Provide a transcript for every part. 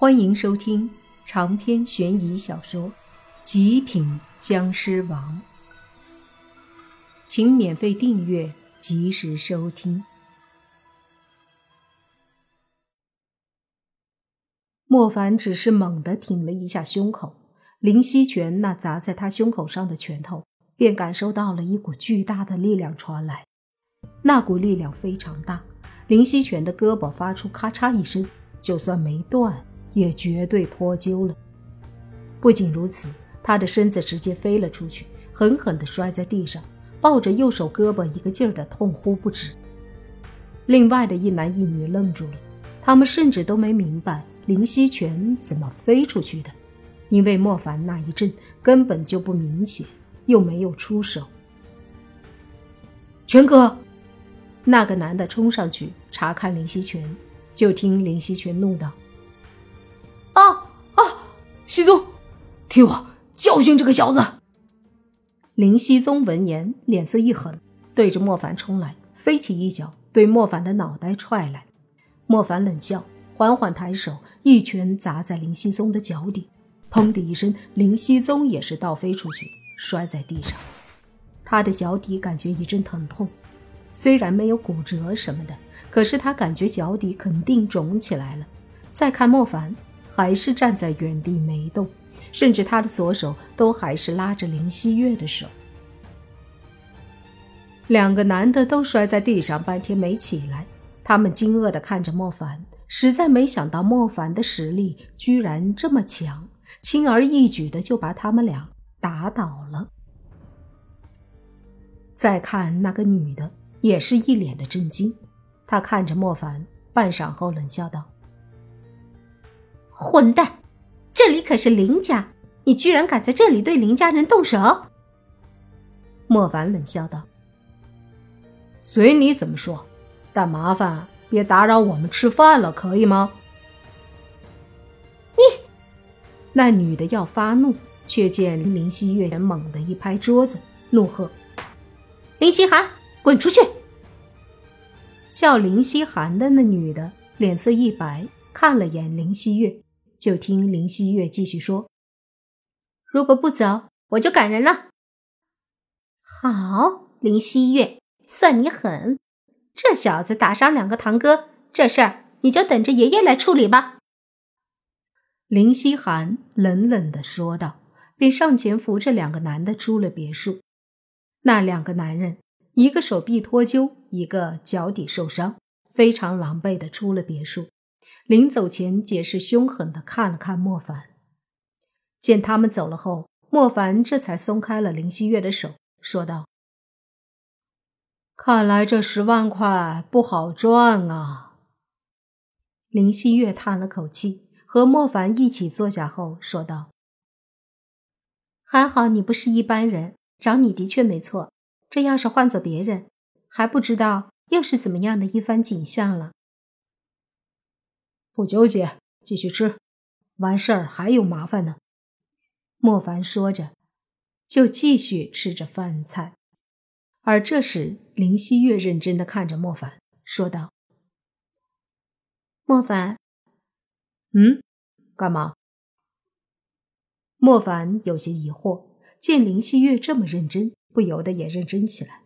欢迎收听长篇悬疑小说《极品僵尸王》，请免费订阅，及时收听。莫凡只是猛地挺了一下胸口，林希全那砸在他胸口上的拳头，便感受到了一股巨大的力量传来。那股力量非常大，林希全的胳膊发出咔嚓一声，就算没断。也绝对脱臼了。不仅如此，他的身子直接飞了出去，狠狠地摔在地上，抱着右手胳膊一个劲儿地痛呼不止。另外的一男一女愣住了，他们甚至都没明白林希全怎么飞出去的，因为莫凡那一阵根本就不明显，又没有出手。全哥，那个男的冲上去查看林希全，就听林希全怒道。西宗，替我教训这个小子！林熙宗闻言，脸色一狠，对着莫凡冲来，飞起一脚，对莫凡的脑袋踹来。莫凡冷笑，缓缓抬手，一拳砸在林熙宗的脚底，砰的一声，林熙宗也是倒飞出去，摔在地上。他的脚底感觉一阵疼痛，虽然没有骨折什么的，可是他感觉脚底肯定肿起来了。再看莫凡。还是站在原地没动，甚至他的左手都还是拉着林希月的手。两个男的都摔在地上，半天没起来。他们惊愕地看着莫凡，实在没想到莫凡的实力居然这么强，轻而易举的就把他们俩打倒了。再看那个女的，也是一脸的震惊。她看着莫凡，半晌后冷笑道。混蛋！这里可是林家，你居然敢在这里对林家人动手！莫凡冷笑道：“随你怎么说，但麻烦别打扰我们吃饭了，可以吗？”你……那女的要发怒，却见林希月猛地一拍桌子，怒喝：“林希寒，滚出去！”叫林希寒的那女的脸色一白，看了眼林希月。就听林希月继续说：“如果不走，我就赶人了。”好，林希月，算你狠！这小子打伤两个堂哥，这事儿你就等着爷爷来处理吧。”林希寒冷冷的说道，便上前扶着两个男的出了别墅。那两个男人，一个手臂脱臼，一个脚底受伤，非常狼狈的出了别墅。临走前，解释凶狠的看了看莫凡。见他们走了后，莫凡这才松开了林希月的手，说道：“看来这十万块不好赚啊。”林希月叹了口气，和莫凡一起坐下后说道：“还好你不是一般人，找你的确没错。这要是换做别人，还不知道又是怎么样的一番景象了。”不纠结，继续吃，完事儿还有麻烦呢。莫凡说着，就继续吃着饭菜。而这时，林希月认真的看着莫凡，说道：“莫凡，嗯，干嘛？”莫凡有些疑惑，见林希月这么认真，不由得也认真起来。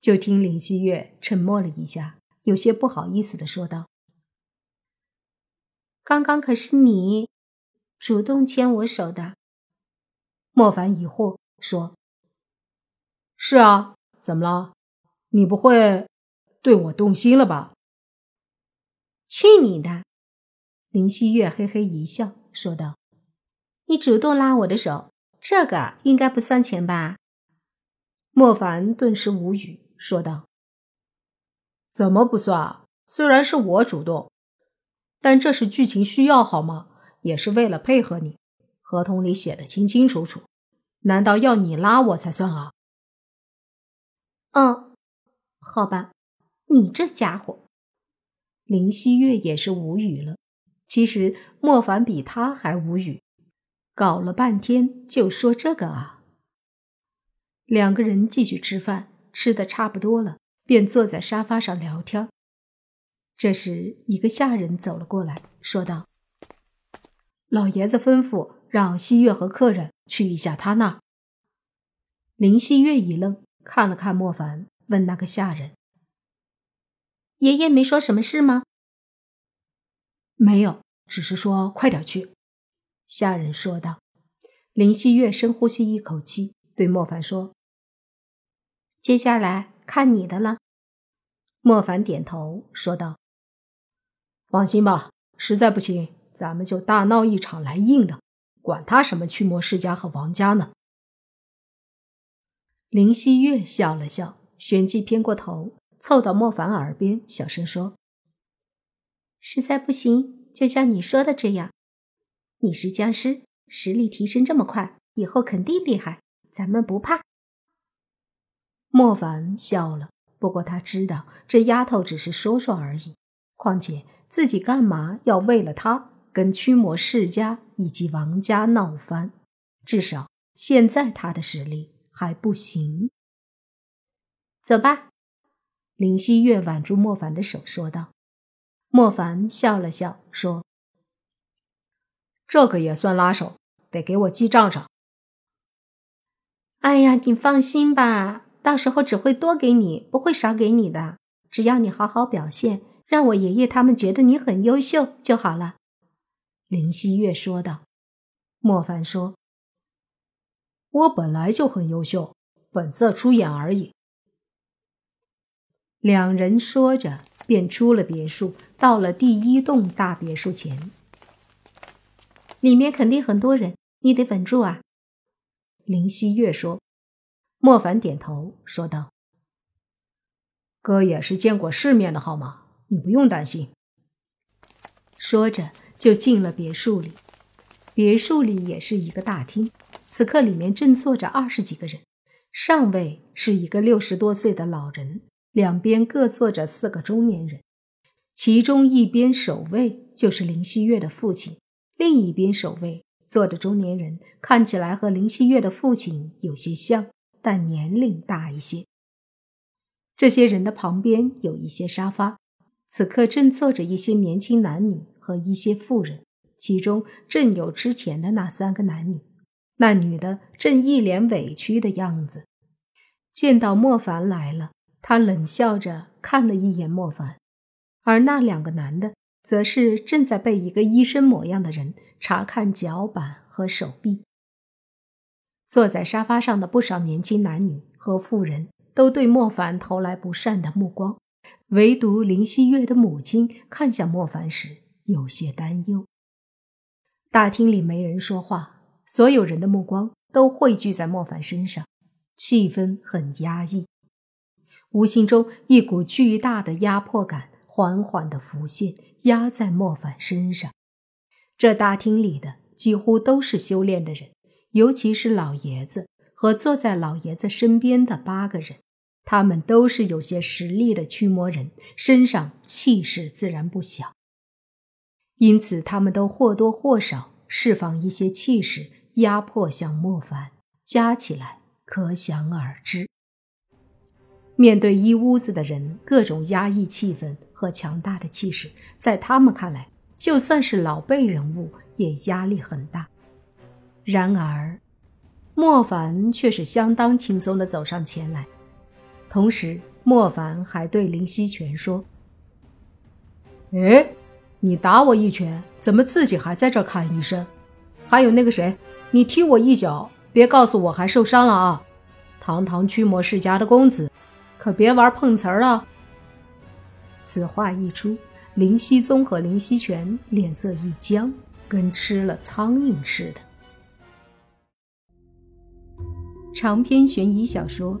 就听林希月沉默了一下，有些不好意思的说道。刚刚可是你主动牵我手的。莫凡疑惑说：“是啊，怎么了？你不会对我动心了吧？”去你的！林希月嘿嘿一笑说道：“你主动拉我的手，这个应该不算钱吧？”莫凡顿时无语说道：“怎么不算？虽然是我主动。”但这是剧情需要，好吗？也是为了配合你，合同里写的清清楚楚。难道要你拉我才算啊？嗯，好吧，你这家伙。林希月也是无语了。其实莫凡比他还无语，搞了半天就说这个啊。两个人继续吃饭，吃的差不多了，便坐在沙发上聊天。这时，一个下人走了过来，说道：“老爷子吩咐让西月和客人去一下他那。林西月一愣，看了看莫凡，问那个下人：“爷爷没说什么事吗？”“没有，只是说快点去。”下人说道。林西月深呼吸一口气，对莫凡说：“接下来看你的了。”莫凡点头说道：“放心吧，实在不行，咱们就大闹一场来硬的，管他什么驱魔世家和王家呢。”林西月笑了笑，旋即偏过头，凑到莫凡耳边，小声说：“实在不行，就像你说的这样，你是僵尸。”实力提升这么快，以后肯定厉害，咱们不怕。莫凡笑了，不过他知道这丫头只是说说而已。况且自己干嘛要为了他跟驱魔世家以及王家闹翻？至少现在他的实力还不行。走吧，林希月挽住莫凡的手说道。莫凡笑了笑说。这个也算拉手，得给我记账上。哎呀，你放心吧，到时候只会多给你，不会少给你的。只要你好好表现，让我爷爷他们觉得你很优秀就好了。”林希月说道。莫凡说：“我本来就很优秀，本色出演而已。”两人说着，便出了别墅，到了第一栋大别墅前。里面肯定很多人，你得稳住啊。”林希月说。莫凡点头说道：“哥也是见过世面的，好吗？你不用担心。”说着就进了别墅里。别墅里也是一个大厅，此刻里面正坐着二十几个人，上位是一个六十多岁的老人，两边各坐着四个中年人，其中一边守卫就是林希月的父亲。另一边守卫坐着中年人，看起来和林希月的父亲有些像，但年龄大一些。这些人的旁边有一些沙发，此刻正坐着一些年轻男女和一些妇人，其中正有之前的那三个男女。那女的正一脸委屈的样子。见到莫凡来了，他冷笑着看了一眼莫凡，而那两个男的。则是正在被一个医生模样的人查看脚板和手臂。坐在沙发上的不少年轻男女和妇人都对莫凡投来不善的目光，唯独林希月的母亲看向莫凡时有些担忧。大厅里没人说话，所有人的目光都汇聚在莫凡身上，气氛很压抑，无形中一股巨大的压迫感。缓缓的浮现，压在莫凡身上。这大厅里的几乎都是修炼的人，尤其是老爷子和坐在老爷子身边的八个人，他们都是有些实力的驱魔人，身上气势自然不小。因此，他们都或多或少释放一些气势，压迫向莫凡，加起来可想而知。面对一屋子的人，各种压抑气氛。和强大的气势，在他们看来，就算是老辈人物也压力很大。然而，莫凡却是相当轻松的走上前来，同时，莫凡还对林希全说：“哎，你打我一拳，怎么自己还在这看医生？还有那个谁，你踢我一脚，别告诉我还受伤了啊！堂堂驱魔世家的公子，可别玩碰瓷儿了。”此话一出，林熙宗和林熙全脸色一僵，跟吃了苍蝇似的。长篇悬疑小说《